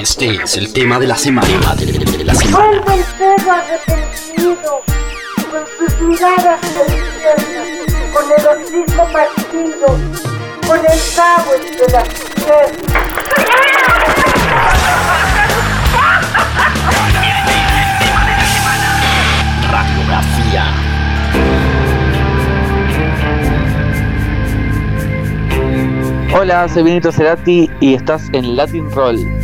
Este es el tema de la semana. De la semana. Vuelve el perro arrepentido, con sus miradas infierno, con el hocico partido, con el cabo entre las. Radiografía. Hola, soy Benito Cerati y estás en Latin Roll.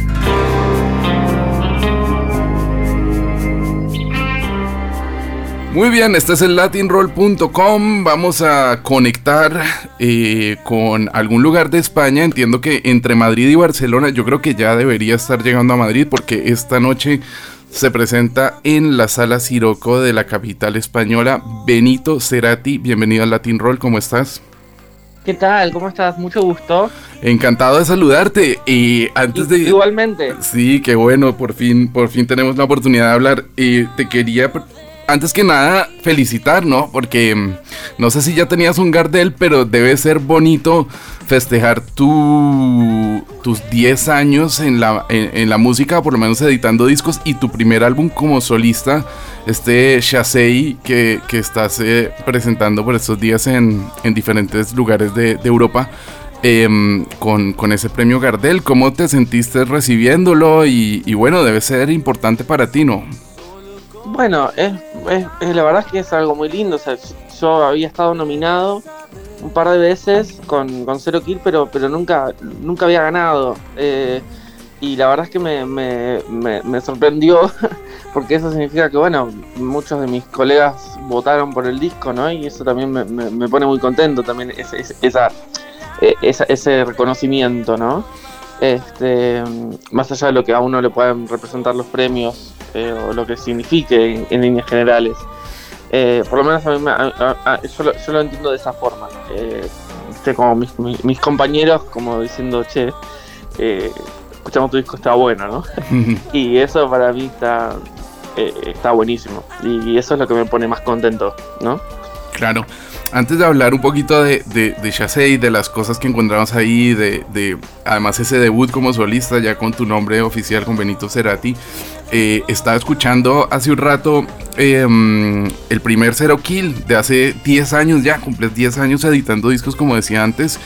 Muy bien, este es el latinroll.com. Vamos a conectar eh, con algún lugar de España. Entiendo que entre Madrid y Barcelona, yo creo que ya debería estar llegando a Madrid porque esta noche se presenta en la sala Siroco de la capital española. Benito Cerati, bienvenido al Latin Roll, ¿cómo estás? ¿Qué tal? ¿Cómo estás? Mucho gusto. Encantado de saludarte. Y antes de. Igualmente. Sí, qué bueno, por fin, por fin tenemos la oportunidad de hablar. Y te quería antes que nada, felicitar, ¿no? Porque mm, no sé si ya tenías un Gardel, pero debe ser bonito festejar tu, tus 10 años en la, en, la música, por lo menos editando discos, y tu primer álbum como solista, este Shasei, que, estás eh, presentando por estos días en, en diferentes lugares de, Europa. Em, con, ese premio Gardel, ¿cómo te sentiste recibiéndolo? Y bueno, debe ser importante para ti, ¿no? Bueno, es, la verdad es que es algo muy lindo. O sea, yo había estado nominado un par de veces con, con Zero Kill, pero, pero nunca, nunca había ganado. Eh, y la verdad es que me, me, me, sorprendió, porque eso significa que, bueno, muchos de mis colegas votaron por el disco, ¿no? Y eso también me, pone muy contento, también ese, esa, e, esa, ese reconocimiento, ¿no? Este, más allá de lo que a uno le pueden representar los premios eh, o lo que signifique en, líneas generales. Eh, por lo menos a mí yo, lo, entiendo de esa forma. Eh, como mis, compañeros, como diciendo, che, eh, escuchamos tu disco, está bueno, ¿no? y eso para mí está, está buenísimo. Y eso es lo que me pone más contento, ¿no? Claro. Antes de hablar un poquito de, de, de de las cosas que encontramos ahí, de, de, además ese debut como solista ya con tu nombre oficial, con Benito Cerati, eh, estaba escuchando hace un rato em, el primer Zero Kill de hace 10 años ya, cumple 10 años editando discos como decía antes.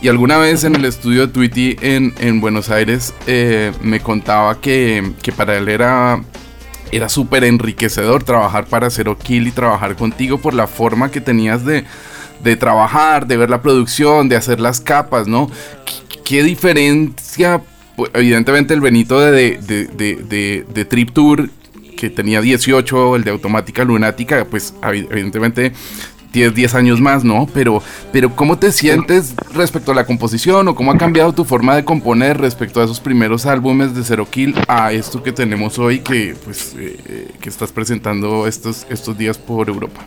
Y alguna vez en el estudio de Tweety en, en Buenos Aires eh, me contaba que, que para él era era súper enriquecedor trabajar para Zero Kill y trabajar contigo por la forma que tenías de, trabajar, de ver la producción, de hacer las capas, ¿no? ¿Qué, diferencia? Pues, evidentemente el Benito de, de, de, Trip Tour que tenía 18, el de Automática Lunática, pues evidentemente tienes 10 años más, ¿no? Pero, pero ¿cómo te sientes respecto a la composición o cómo ha cambiado tu forma de componer respecto a esos primeros álbumes de Zero Kill a esto que tenemos hoy que, pues, eh, que estás presentando estos, estos días por Europa?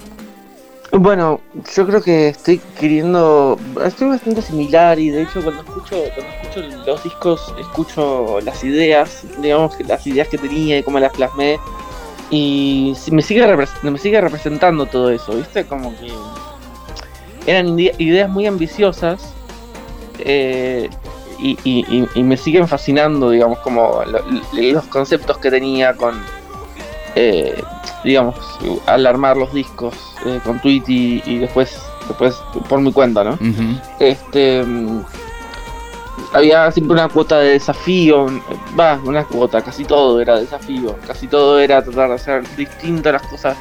Bueno, yo creo que estoy queriendo, estoy bastante similar y de hecho cuando escucho, cuando escucho los discos escucho las ideas, digamos que las ideas que tenía y cómo las plasmé y me sigue, me sigue representando todo eso, ¿viste? Como que eran ideas muy ambiciosas eh, y, me siguen fascinando, digamos, como los conceptos que tenía con, eh, digamos, al armar los discos eh, con Tweety y, después, después por mi cuenta, ¿no? Este había siempre una cuota de desafío, va, una cuota, casi todo era desafío, casi todo era tratar de hacer distinto las cosas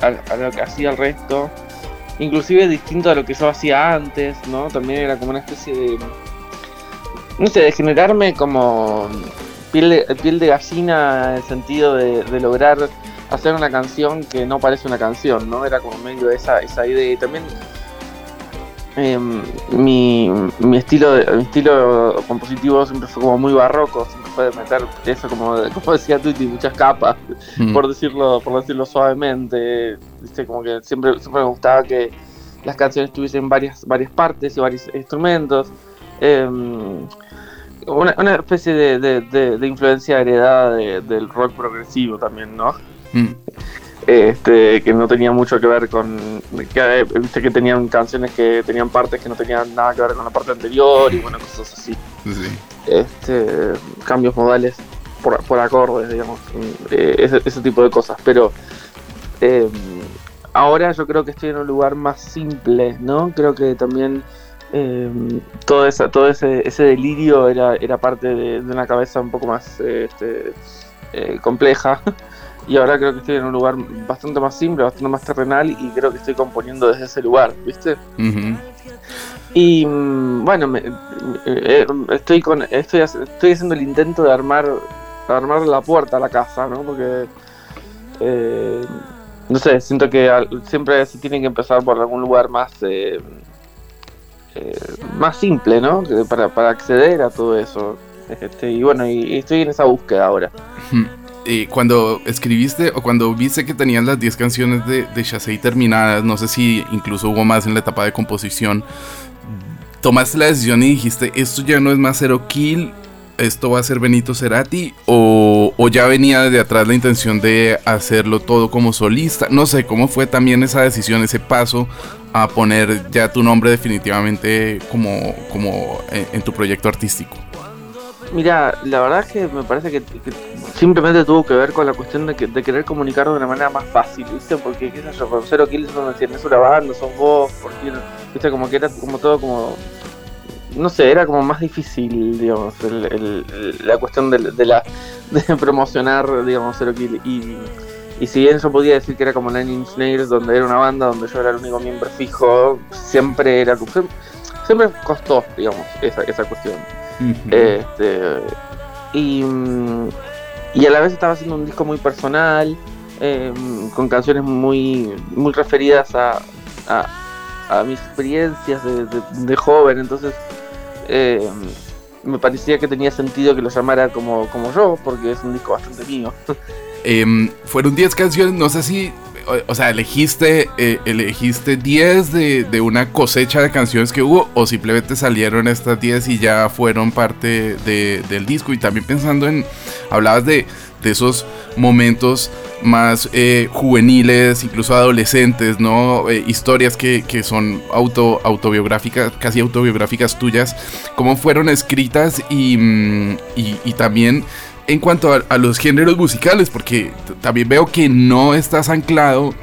a, lo que hacía el resto, inclusive distinto a lo que yo hacía antes, ¿no? También era como una especie de, no sé, de generarme como piel de, piel de gallina en el sentido de, de lograr hacer una canción que no parece una canción, ¿no? Era como medio esa, esa idea y también Em, mi, mi, estilo mi estilo compositivo siempre fue como muy barroco, siempre fue de meter eso como, como decía Tuti, muchas capas, mm. por decirlo, por decirlo suavemente, como que siempre, siempre me gustaba que las canciones tuviesen varias, varias partes y varios instrumentos. Em, una, especie de, de, influencia heredada del rock progresivo también, ¿no? Mm este, que no tenía mucho que ver con. Que, viste que tenían canciones que tenían partes que no tenían nada que ver con la parte anterior y bueno, cosas así. Este, cambios modales por, por acordes, digamos, eh, ese, ese tipo de cosas. Pero eh, ahora yo creo que estoy en un lugar más simple, ¿no? Creo que también eh, todo, esa, todo ese, ese delirio era, era parte de, de una cabeza un poco más eh, este, eh, compleja. Y ahora creo que estoy en un lugar bastante más simple, bastante más terrenal y creo que estoy componiendo desde ese lugar, ¿viste? Y mm, bueno, me- me- eh, estoy con estoy, estoy haciendo el intento de armar de armar la puerta a la casa, ¿no? Porque eh, no sé, siento que al- siempre se tiene que empezar por algún lugar más eh, eh, más simple, ¿no? Para, para acceder a todo eso. Este, y bueno, y, y estoy en esa búsqueda ahora. Eh, cuando escribiste o cuando viste que tenías las 10 canciones de, de terminadas, no sé si incluso hubo más en la etapa de composición, tomaste la decisión y dijiste, esto ya no es más Zero Kill, esto va a ser Benito Cerati, o, ya venía desde atrás la intención de hacerlo todo como solista, no sé, ¿cómo fue también esa decisión, ese paso a poner ya tu nombre definitivamente como, como en tu proyecto artístico? Mira, la verdad es que me parece que, simplemente tuvo que ver con la cuestión de, que- de querer comunicarlo de una manera más fácil, ¿viste? Porque, qué sé yo, con Kills no tienes una banda, sos vos, porque, ¿viste? Como que era como todo como... No sé, era como más difícil, digamos, el- el- la cuestión de, la de promocionar, digamos, Zero Kill. Y, y si bien yo podía decir que era como Nine Inch donde era una banda donde yo era el único miembro fijo, siempre era... Siempre costó, digamos, esa, esa cuestión. Este, y, y a la vez estaba haciendo un disco muy personal, eh, con canciones muy, muy referidas a, a, a mis experiencias de, de- de joven. Entonces, eh, me parecía que tenía sentido que lo llamara como, como yo, porque es un disco bastante mío. Em, fueron 10 canciones, no sé si, o, sea, elegiste eh, elegiste 10 de, de una cosecha de canciones que hubo o simplemente salieron estas 10 y ya fueron parte de- del disco. Y también pensando en, hablabas de, de esos momentos más eh, juveniles, incluso adolescentes, ¿no? Eh, historias que, que son auto, autobiográficas, casi autobiográficas tuyas, cómo fueron escritas y, mm, y, y también en cuanto a, a los géneros musicales, porque también veo que no estás anclado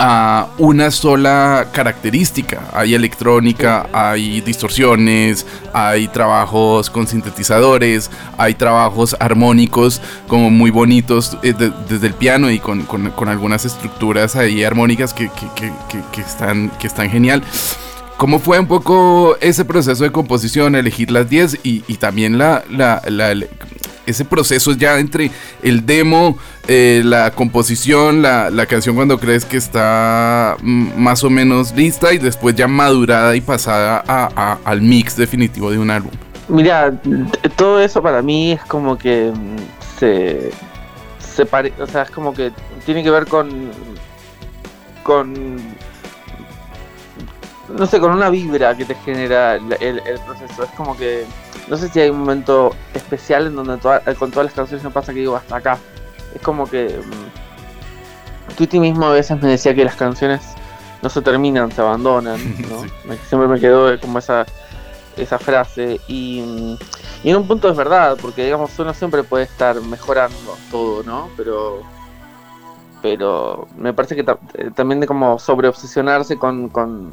a una sola característica. Hay electrónica, hay distorsiones, hay trabajos con sintetizadores, hay trabajos armónicos como muy bonitos eh, de- desde el piano y con, con- con algunas estructuras ahí armónicas que, que- que- que- que están, que están genial. ¿Cómo fue un poco ese proceso de composición, elegir las 10 y, y también la, la- la- ese proceso ya entre el demo, eh, la composición, la, la canción cuando crees que está mm, más o menos lista y después ya madurada y pasada a- al mix definitivo de un álbum? Mira, todo eso para mí es como que mm, se, se pare- o sea, es como que tiene que ver con con no sé, con una vibra que te genera el proceso. Es como que no sé si hay un momento especial en donde toda- con todas las canciones me pasa que digo hasta acá. Es como que mm, Tweety mismo a veces me decía que las canciones no se terminan, se abandonan. ¿no? Sí. Me- Siempre me quedó como esa esa frase y, mm, y en un punto es verdad porque digamos uno siempre puede estar mejorando todo no pero pero me parece que ta- eh, también de como sobre obsesionarse con, con,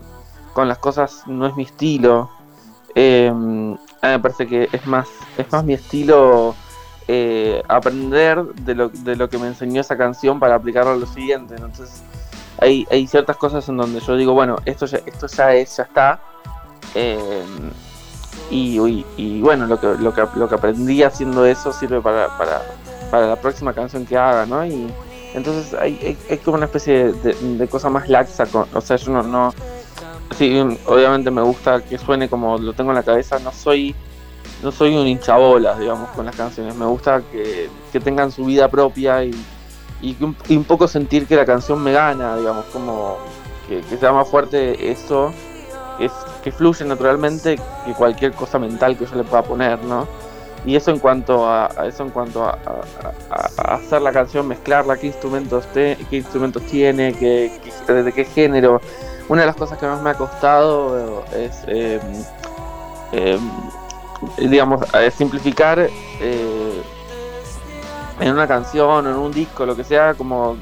con las cosas no es mi estilo Eh, me parece que es más es más mi estilo eh, aprender de lo, de lo que me enseñó esa canción para aplicarlo a lo siguiente entonces hay, hay ciertas cosas en donde yo digo bueno esto ya, esto ya es ya está eh, y, y- bueno, lo que, lo, que, lo que aprendí haciendo eso sirve para, para, para la próxima canción que haga, ¿no? Y entonces hay, hay, hay como una especie de, de cosa más laxa, con- o sea, yo no, no... Sí, obviamente me gusta que suene como lo tengo en la cabeza, no soy no soy un hinchabolas, digamos, con las canciones, me gusta que, que tengan su vida propia y, y, un, poco sentir que la canción me gana, digamos, como que, que sea más fuerte eso es, que fluye naturalmente que cualquier cosa mental que yo le pueda poner, ¿no? Y eso en cuanto a, eso en cuanto a, hacer la canción, mezclarla, qué instrumentos te- qué instrumentos tiene, qué- de qué género. Una de las cosas que más me ha costado eh, es eh, eh, digamos eh, simplificar eh, en una canción en un disco, lo que sea, como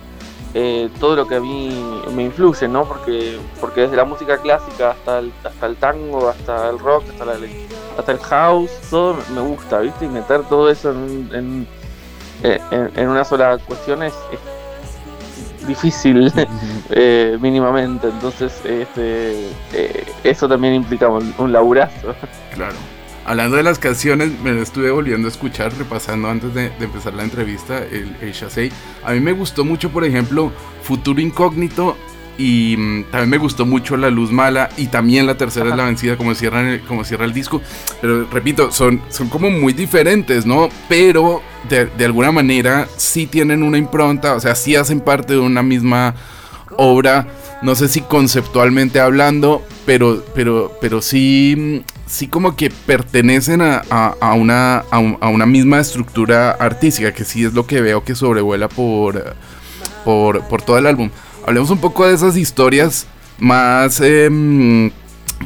todo lo que a mí me influye, ¿no? Porque, porque desde la música clásica hasta el, hasta el tango, hasta el rock, hasta, la, hasta el house, todo me gusta, ¿viste? Y meter todo eso en, en, en, una sola cuestión es, difícil eh, mínimamente, entonces este, eh, eso también implica un, un laburazo. Claro. Hablando de las canciones, me estuve volviendo a escuchar, repasando antes de, empezar la entrevista, el, el A mí me gustó mucho, por ejemplo, Futuro Incógnito y mm, también me gustó mucho La Luz Mala y también La Tercera es la Vencida, como, cierran como cierra el disco. Pero repito, son, son como muy diferentes, ¿no? Pero de, de alguna manera sí tienen una impronta, o sea, sí hacen parte de una misma obra no sé si conceptualmente hablando, pero, pero, pero sí, sí como que pertenecen a, una, a, una misma estructura artística, que sí es lo que veo que sobrevuela por, por, todo el álbum. Hablemos un poco de esas historias más em,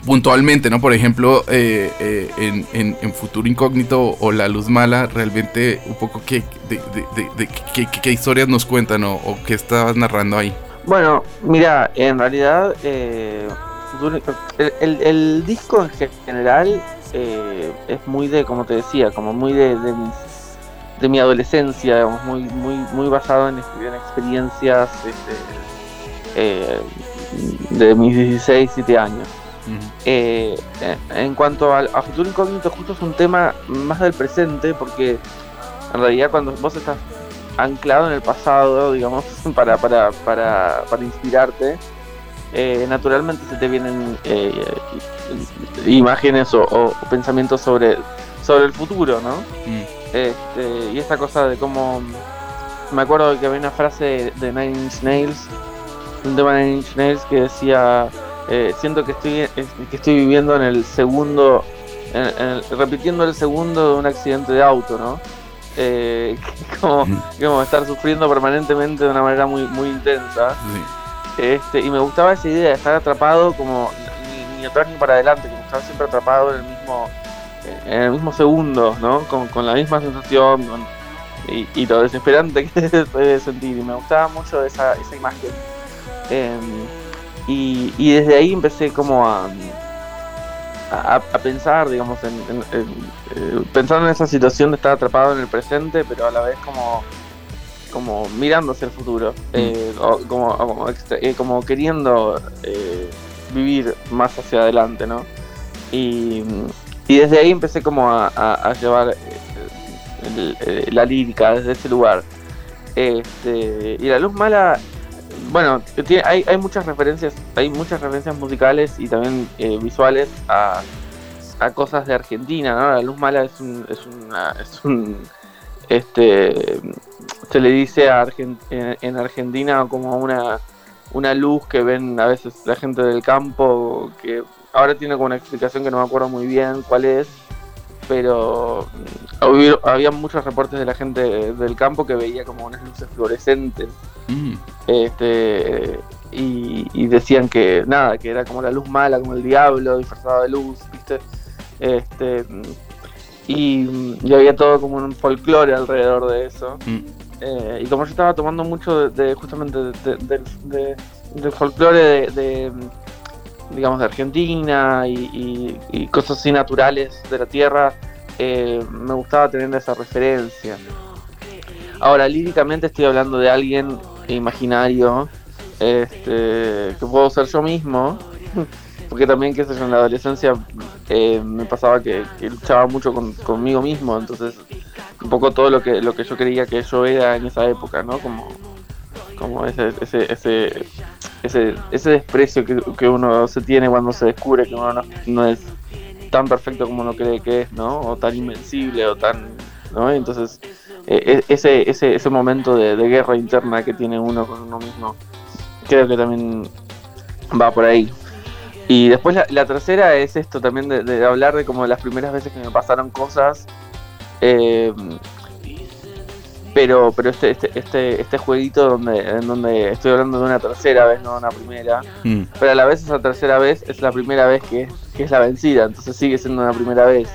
puntualmente, ¿no? Por ejemplo, eh, eh, en, Futuro Incógnito o La Luz Mala, realmente un poco qué, de, qué, historias nos cuentan o, qué estabas narrando ahí. Bueno, mira, en realidad eh, el, disco en general eh, es muy de, como te decía, como muy de, de, mi adolescencia, muy, muy, muy basado en, experiencias este, eh, de mis 16, 17 años. en cuanto a, a, Futuro Incógnito, justo es un tema más del presente, porque en realidad cuando vos estás anclado en el pasado, digamos, para, para, para, para inspirarte, eh, naturalmente se te vienen eh, imágenes o, pensamientos sobre, sobre el futuro, ¿no? Mm. Este, y esta cosa de cómo... Me acuerdo que había una frase de Nine Inch Nails, un tema de Nine Inch Nails que decía, eh, siento que estoy, que estoy viviendo en el segundo, repitiendo el segundo de un accidente de auto, ¿no? eh, como, como, estar sufriendo permanentemente de una manera muy, muy intensa. Este, y me gustaba esa idea de estar atrapado como ni, atrás ni para adelante, como estar siempre atrapado en el mismo, en el mismo segundo, ¿no? Con, con la misma sensación y, lo desesperante que se puede sentir. Y me gustaba mucho esa, esa imagen. Em, y, y desde ahí empecé como a a, pensar, digamos, en, eh, pensando en esa situación de estar atrapado en el presente, pero a la vez como, como mirando hacia el futuro, mm. eh, como, como, eh, como, queriendo vivir más hacia adelante, ¿no? Y, y desde ahí empecé como a, llevar la lírica desde ese lugar. Este, y la luz mala bueno, hay, hay muchas referencias, hay muchas referencias musicales y también eh, visuales a, a, cosas de Argentina, ¿no? La luz mala es un, es un, este, se le dice a en, Argentina como una, una luz que ven a veces la gente del campo, que ahora tiene como una explicación que no me acuerdo muy bien cuál es, pero había muchos reportes de la gente del campo que veía como unas luces fluorescentes mm. este y, decían que nada que era como la luz mala como el diablo disfrazado de luz viste este y, había todo como un folclore alrededor de eso mm. eh, y como yo estaba tomando mucho de, justamente del folclore de digamos, de Argentina y, cosas así naturales de la tierra, eh, me gustaba tener esa referencia. Ahora, líricamente estoy hablando de alguien imaginario, este, que puedo ser yo mismo, porque también, qué sé yo, en la adolescencia eh, me pasaba que, luchaba mucho conmigo mismo, entonces un poco todo lo que, lo que yo creía que yo era en esa época, ¿no? Como, como ese, ese, ese ese, ese desprecio que, uno se tiene cuando se descubre que uno no, es tan perfecto como uno cree que es, ¿no? O tan invencible o tan, ¿no? Entonces, e, e, ese, ese, ese momento de, guerra interna que tiene uno con uno mismo, creo que también va por ahí. Y después la, tercera es esto también de, hablar de como las primeras veces que me pasaron cosas. Eh, pero pero este este este, este jueguito donde en donde estoy hablando de una tercera vez no una primera mm. pero a la vez esa tercera vez es la primera vez que, es la vencida entonces sigue siendo una primera vez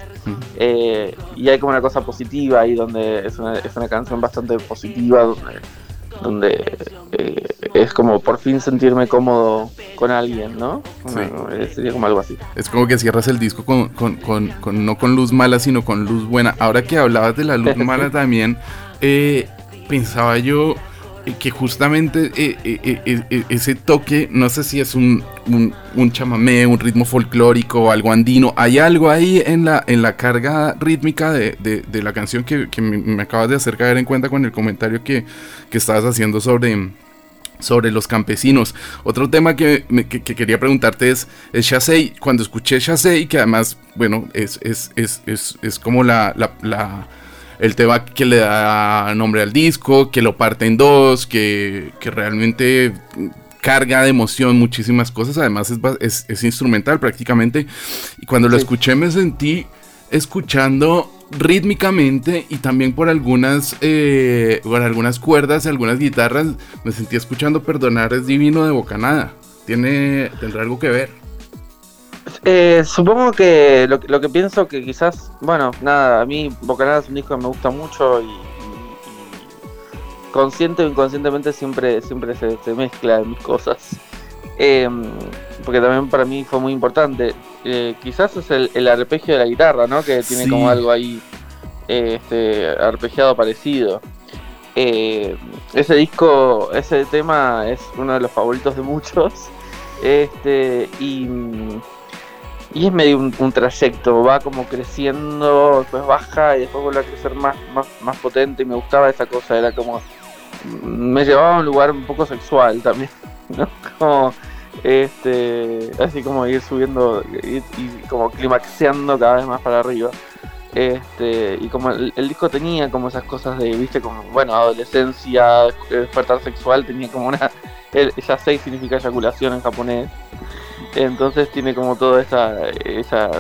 Eh, y hay como una cosa positiva ahí donde es una, es una canción bastante positiva, donde, donde eh, es como por fin sentirme cómodo con alguien, ¿no? Eh, sería como algo así. Es como que cierras el disco con, con, con, con, no con luz mala, sino con luz buena. Ahora que hablabas de la luz mala también, pensaba yo que justamente eh, eh, eh, ese toque, no sé si es un, un, chamamé, un ritmo folclórico algo andino, hay algo ahí en la, en la carga rítmica de, la canción que, me acabas de hacer caer en cuenta con el comentario que, que estabas haciendo sobre, sobre los campesinos. Otro tema que, que, quería preguntarte es, es Shasei. Cuando escuché Shasei, que además, bueno, es, es, es, es, como la el tema que le da nombre al disco, que lo parte en dos, que, realmente carga de emoción muchísimas cosas, además es, instrumental prácticamente. Y cuando lo escuché me sentí escuchando rítmicamente y también por algunas, eh, por algunas cuerdas, algunas guitarras, me sentí escuchando Perdonar es Divino de Bocanada. ¿Tiene, ¿Tendrá algo que ver? Eh, supongo que lo, que pienso que quizás, bueno, nada, a mí Bocanada es un disco que me gusta mucho y, consciente o inconscientemente siempre, siempre se, mezcla en mis cosas. Em, porque también para mí fue muy importante. Eh, quizás es el, arpegio de la guitarra, ¿no? Que tiene como algo ahí este, arpegiado parecido. Eh, ese disco, ese tema es uno de los favoritos de muchos. Este, y y es medio un, trayecto, va como creciendo, después baja y después vuelve a crecer más, más, más potente y me gustaba esa cosa, era como, me llevaba a un lugar un poco sexual también, ¿no? Como, este, así como ir subiendo y, como climaxeando cada vez más para arriba. Este, y como el, disco tenía como esas cosas de, viste, como, bueno, adolescencia, despertar sexual, tenía como una, el, seis significa eyaculación en japonés. Entonces tiene como toda esa, esa,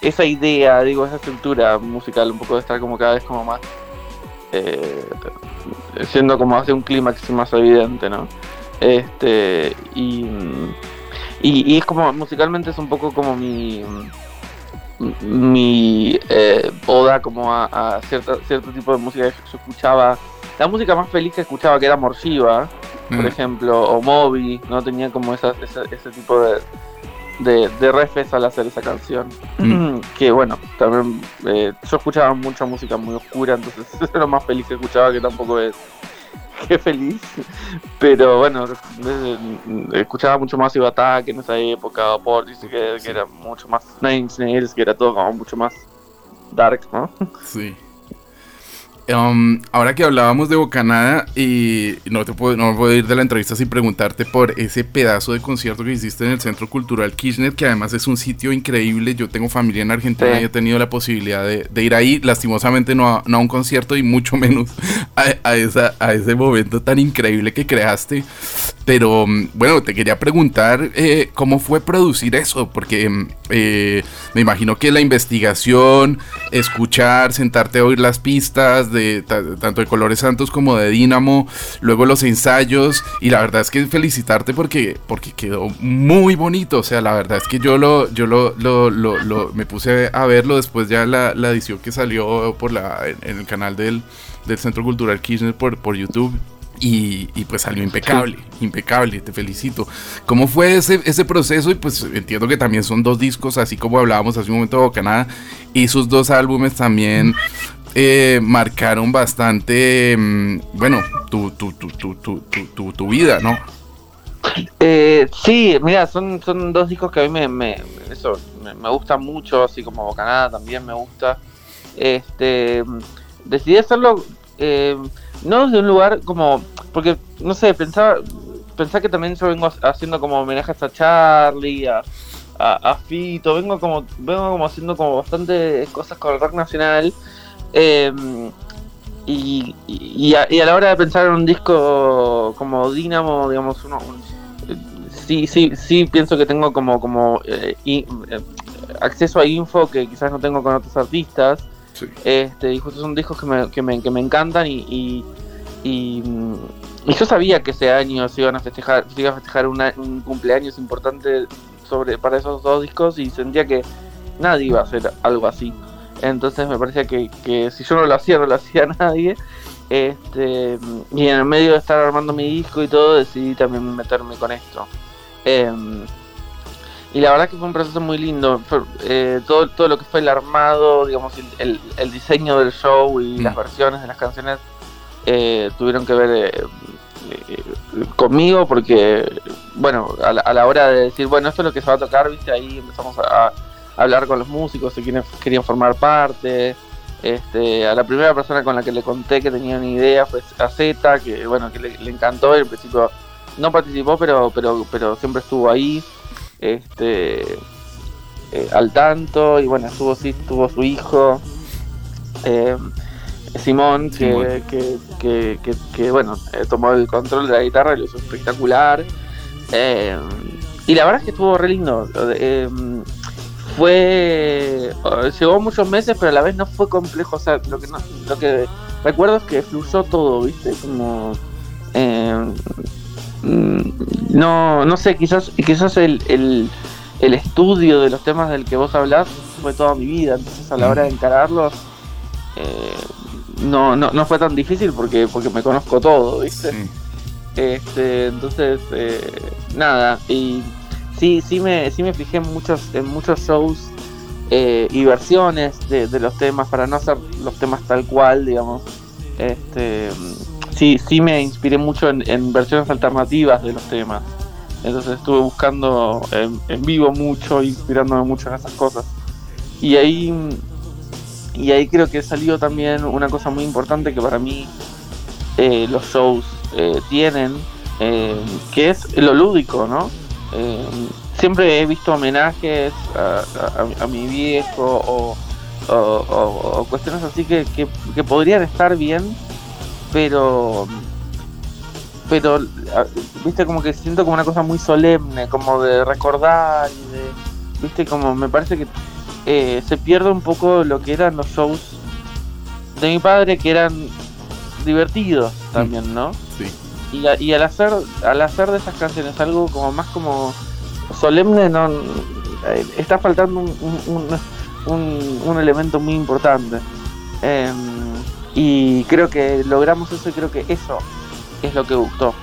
esa idea, digo, esa estructura musical, un poco de estar como cada vez como más, eh, siendo como hace un clímax más evidente, ¿no? Este, y, y, es como, musicalmente es un poco como mi, mi eh, oda como a, cierto tipo de música que yo escuchaba. La música más feliz que escuchaba, que era Morsiva, por mm. ejemplo, o Moby, ¿no? Tenía como ese, tipo de, de, de, refes al hacer esa canción. Mm. que bueno, también eh, yo escuchaba mucha música muy oscura, entonces eso es lo más feliz que escuchaba, que tampoco es que feliz. Pero bueno, eh, escuchaba mucho más Ibatá que en esa época, dice que, que era mucho más Nine Nails, que era todo como mucho más dark, ¿no? Sí. Um, ahora que hablábamos de Bocanada, y no te puedo, no puedo ir de la entrevista sin preguntarte por ese pedazo de concierto que hiciste en el Centro Cultural Kirchner, que además es un sitio increíble. Yo tengo familia en Argentina y he tenido la posibilidad de, ir ahí, lastimosamente no a, no a, un concierto y mucho menos a, esa, a ese momento tan increíble que creaste. Pero um, bueno, te quería preguntar eh, cómo fue producir eso, porque um, eh, me imagino que la investigación, escuchar, sentarte a oír las pistas, de tanto de Colores Santos como de Dínamo, luego los ensayos y la verdad es que felicitarte porque porque quedó muy bonito, o sea, la verdad es que yo lo yo lo, lo, me puse a verlo después ya la, la edición que salió por la en, el canal del, del Centro Cultural Kirchner por, por YouTube y, pues salió impecable, impecable, te felicito. ¿Cómo fue ese, ese proceso? Y pues entiendo que también son dos discos, así como hablábamos hace un momento de Bocanada, y sus dos álbumes también eh, marcaron bastante, mm, bueno, tu, tu, tu, tu, vida, ¿no? Eh, sí, mira, son, son dos discos que a mí me, me, eso, me, gustan mucho, así como Bocanada también me gusta. Este, decidí hacerlo eh, no desde un lugar como, porque, no sé, pensaba, pensaba que también yo vengo haciendo como homenajes a Charlie, a, a, Fito, vengo como, vengo como haciendo como bastante cosas con el rock nacional Em, y, y, a, la hora de pensar en un disco como Dynamo, digamos, uno, sí, sí, sí pienso que tengo como, como eh, eh, acceso a info que quizás no tengo con otros artistas. Este, y justo son discos que me, que me, que me encantan y, y, yo sabía que ese año se iban a festejar, se iba a festejar un cumpleaños importante sobre para esos dos discos y sentía que nadie iba a hacer algo así. Entonces me parecía que, que si yo no lo hacía, no lo hacía nadie. Este, y en el medio de estar armando mi disco y todo, decidí también meterme con esto. Em, y la verdad que fue un proceso muy lindo. Eh, todo, todo lo que fue el armado, digamos, el, el, diseño del show y las mm. versiones de las canciones eh, tuvieron que ver eh, conmigo porque, bueno, a la, hora de decir, bueno, esto es lo que se va a tocar, viste, ahí empezamos a, hablar con los músicos, de quienes querían formar parte. Este, a la primera persona con la que le conté que tenía una idea fue a Z, que bueno, que le, encantó y al principio no participó, pero, pero, pero siempre estuvo ahí, este, eh, al tanto, y bueno, estuvo sí, estuvo su hijo, eh, Simón, que, que, que, bueno, eh, tomó el control de la guitarra y lo hizo espectacular. y la verdad es que estuvo re lindo fue llevó muchos meses pero a la vez no fue complejo o sea lo que no, lo que recuerdo es que fluyó todo viste como eh, mm, no no sé quizás quizás el, el, el, estudio de los temas del que vos hablás fue toda mi vida entonces a la hora de encararlos eh, no, no, no fue tan difícil porque porque me conozco todo viste este entonces eh, nada y sí, sí me, sí me fijé en muchos, en muchos shows eh, y versiones de, los temas para no hacer los temas tal cual, digamos. Este, sí, sí me inspiré mucho en, versiones alternativas de los temas. Entonces estuve buscando en, vivo mucho, inspirándome mucho en esas cosas. Y ahí, y ahí creo que salió también una cosa muy importante que para mí eh, los shows eh, tienen, que es lo lúdico, ¿no? Eh, siempre he visto homenajes a, mi viejo o, cuestiones así que, podrían estar bien, pero pero viste como que siento como una cosa muy solemne, como de recordar y de viste como me parece que eh, se pierde un poco lo que eran los shows de mi padre que eran divertidos también, ¿no? Sí y, al hacer al hacer de esas canciones algo como más como solemne no eh, está faltando un, un, elemento muy importante. Em, y creo que logramos eso y creo que eso es lo que gustó.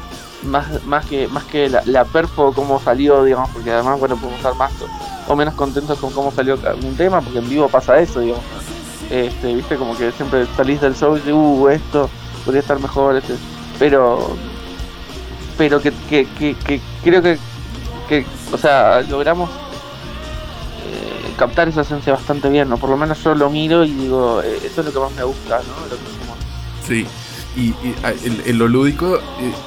Más más que más que la, la perfo cómo salió digamos porque además bueno podemos estar más o menos contentos con cómo salió un tema porque en vivo pasa eso digamos. Este viste como que siempre salís del show y dices uh esto podría estar mejor este. Pero pero que, que, que, creo que, que, o sea, logramos eh, captar esa esencia bastante bien, ¿no? Por lo menos yo lo miro y digo, eh, eso es lo que más me gusta, ¿no? Sí, y, ah, el, lo lúdico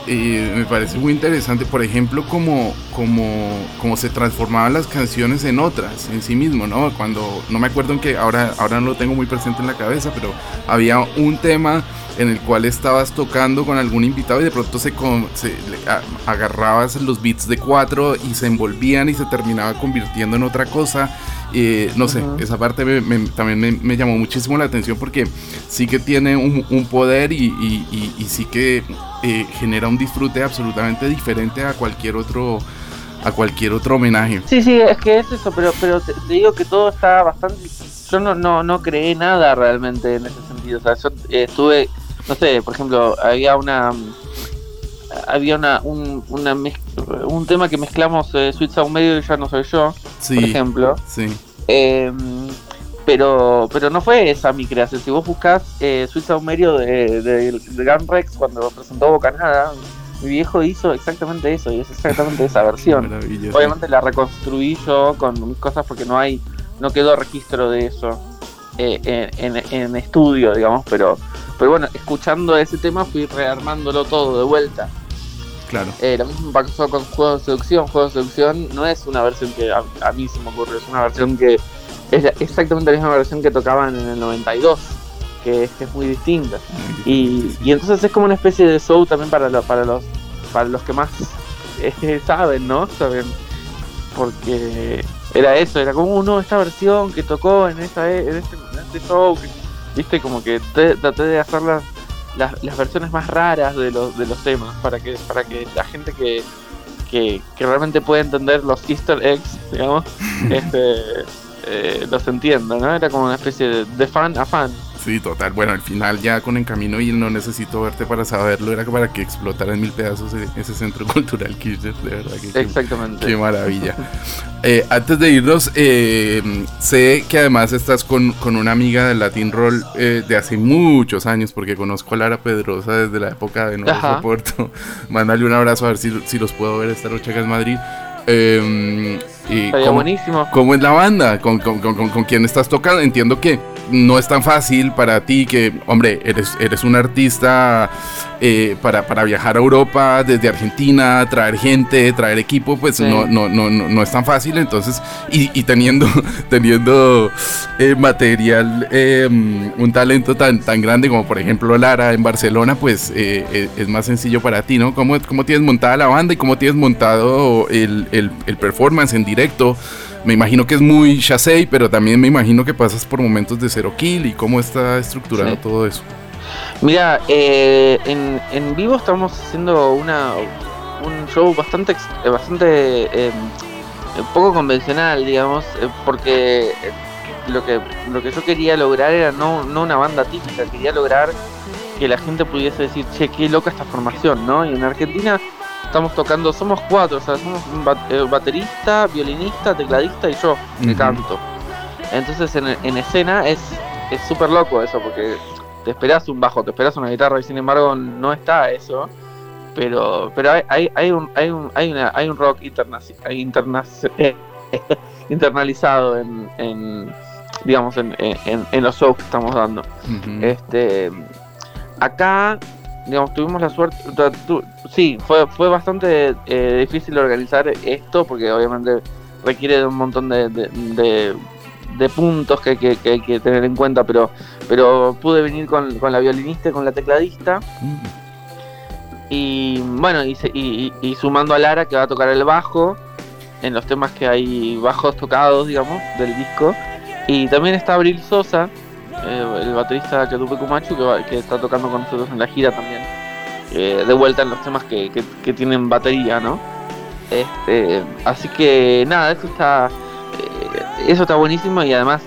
eh, me parece muy interesante, por ejemplo, como, como, como se transformaban las canciones en otras, en sí mismo, ¿no? Cuando, no me acuerdo en que ahora, ahora no lo tengo muy presente en la cabeza, pero había un tema en el cual estabas tocando con algún invitado y de pronto se, se agarrabas los beats de cuatro y se envolvían y se terminaba convirtiendo en otra cosa. Eh, no sé, esa parte también me, llamó muchísimo la atención porque sí que tiene un, poder y, sí que eh, genera un disfrute absolutamente diferente a cualquier otro a cualquier otro homenaje. Sí, sí, es que es eso, pero, pero te, digo que todo está bastante... Yo no, no, no creé nada realmente en ese sentido. O sea, yo eh, estuve no sé, por ejemplo, había una había una un, una un tema que mezclamos eh, Sweet Sound Medio y ya no soy yo, por ejemplo. Sí. Em, pero pero no fue esa mi creación. Si vos buscas eh, Sweet Sound Medio de, de, Gun Rex cuando presentó Bocanada, mi viejo hizo exactamente eso y es exactamente esa versión. Obviamente la reconstruí yo con mis cosas porque no hay no quedó registro de eso eh, en, en estudio, digamos, pero pero bueno, escuchando ese tema fui rearmándolo todo de vuelta. Claro. Eh, lo mismo pasó con Juegos de Seducción. Juegos de Seducción no es una versión que a, mí se me ocurrió, es una versión que es exactamente la misma versión que tocaban en el 92, que, que es muy distinta. y, y, entonces es como una especie de show también para, para, los, para los que más eh, saben, ¿no? Saben. Porque era eso, era como uno, esta versión que tocó en, esta, en, este, en este show. Que, viste como que traté de hacer las, las, versiones más raras de los, de los temas para que para que la gente que, que, realmente puede entender los easter eggs digamos este eh, los entiendo, ¿no? Era como una especie de, de fan a fan. Sí, total. Bueno, al final ya con En Camino y No Necesito Verte para saberlo, era para que explotara en mil pedazos e- ese centro cultural Kirchner, de verdad que Exactamente. Qué maravilla. Eh, antes de irnos, eh, sé que además estás con, con una amiga del Latin Roll eh, de hace muchos años, porque conozco a Lara Pedrosa desde la época de Nuevo Ajá. Soporto. Mándale un abrazo a ver si, si los puedo ver esta noche acá en Madrid. Eh, y Estaría cómo- buenísimo. ¿Cómo es la banda? ¿Con, con, con, con- con quién estás tocando? Entiendo que no es tan fácil para ti, que, hombre, eres, eres un artista eh, para, para viajar a Europa desde Argentina, traer gente, traer equipo, pues Sí. no, no, no, no, no es tan fácil. Entonces, y, y teniendo, teniendo eh, material, eh, un talento tan, tan grande como por ejemplo Lara en Barcelona, pues eh, eh, es más sencillo para ti, ¿no? ¿Cómo, ¿Cómo tienes montada la banda y cómo tienes montado el, el, el performance en directo? Me imagino que es muy chassé, pero también me imagino que pasas por momentos de cero kill y cómo está estructurado Sí. todo eso. Mira, eh, en, en vivo estamos haciendo una un show bastante eh, bastante eh, eh, poco convencional, digamos, eh, porque lo que lo que yo quería lograr era no, no una banda típica, quería lograr que la gente pudiese decir, che, qué loca esta formación, ¿no? Y en Argentina estamos tocando, somos cuatro, o sea, somos un eh, baterista, violinista, tecladista y yo, que canto. Entonces en, en escena es es súper loco eso, porque te esperas un bajo, te esperas una guitarra y sin embargo no está eso. Pero pero hay, hay, hay un hay un hay una hay un rock interna- eh, internalizado en, en digamos en, en, en los shows que estamos dando. Este acá digamos tuvimos la suerte tu- sí, fue fue bastante eh, difícil organizar esto porque obviamente requiere de un montón de, de, de- de puntos que, que- que hay que tener en cuenta, pero pero pude venir con, con la violinista y con la tecladista Mm. y bueno, y- y- y sumando a Lara que va a tocar el bajo en los temas que hay bajos tocados, digamos, del disco. Y también está Abril Sosa, eh, el baterista tuve Kumachu, que, va- que está tocando con nosotros en la gira también. eh, de vuelta en los temas que, que- tienen batería, ¿no? Este, así que nada, eso está, eh, eso está buenísimo y además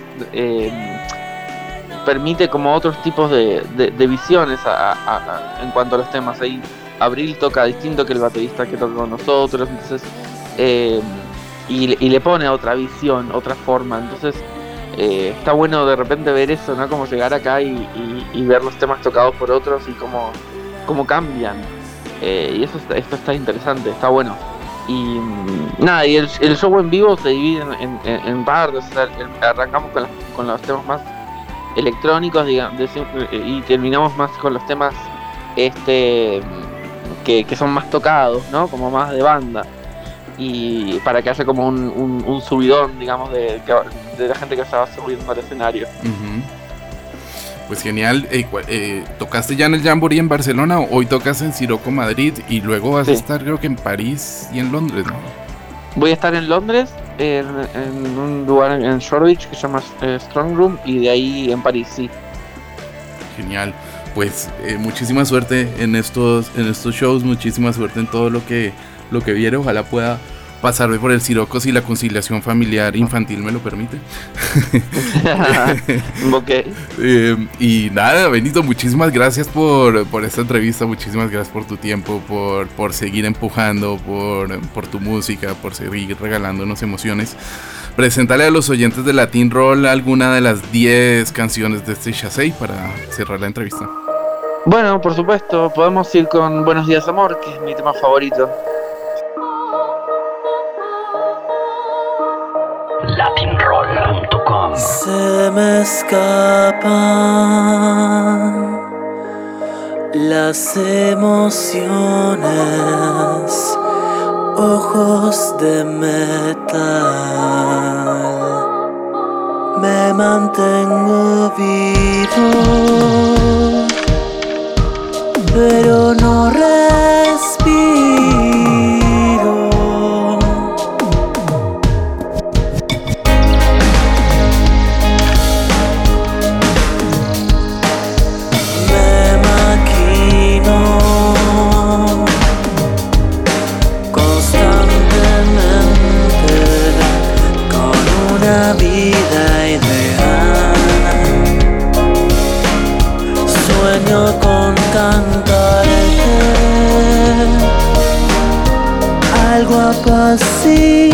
permite como otros tipos de, de- visiones a- en cuanto a los temas. Ahí Abril toca distinto que el baterista que toca con nosotros, entonces y le pone otra visión, otra forma. Entonces eh, está bueno de repente ver eso, ¿no? Como llegar acá y, y- ver los temas tocados por otros y cómo, cómo cambian. Eh, y eso está, esto está interesante, está bueno. Y mm, nada, y el, el show en vivo se divide en, en, partes. arrancamos con, las- con los temas más electrónicos digamos, eh, y terminamos más con los temas este que, que son más tocados, ¿no? Como más de banda. Y para que haya como un, un, un subidón, digamos, de, de la gente que va subiendo al escenario. Ujú. Pues genial. Eh, eh, ¿Tocaste ya en el Jamboree en Barcelona? Hoy tocas en Siroco, Madrid. Y luego vas a estar, creo que en París y en Londres, ¿no? Voy a estar en Londres, en, en un lugar en Shoreditch que se llama eh, Strong Room, y de ahí en París, sí. Genial. Pues eh, muchísima suerte en estos, en estos shows. Muchísima suerte en todo lo que, lo que viene. Ojalá pueda pasarme por el Siroco si la conciliación familiar infantil me lo permite. ok. Eh, y nada, Benito, muchísimas gracias por, por esta entrevista, muchísimas gracias por tu tiempo, por, por seguir empujando, por, por tu música, por seguir regalándonos emociones. Preséntale a los oyentes de Latin Roll alguna de las 10 canciones de este Shasei para cerrar la entrevista. Bueno, por supuesto, podemos ir con Buenos Días Amor, que es mi tema favorito. Se me escapan las emociones, ojos de metal. Me mantengo vivo, pero no apaciguante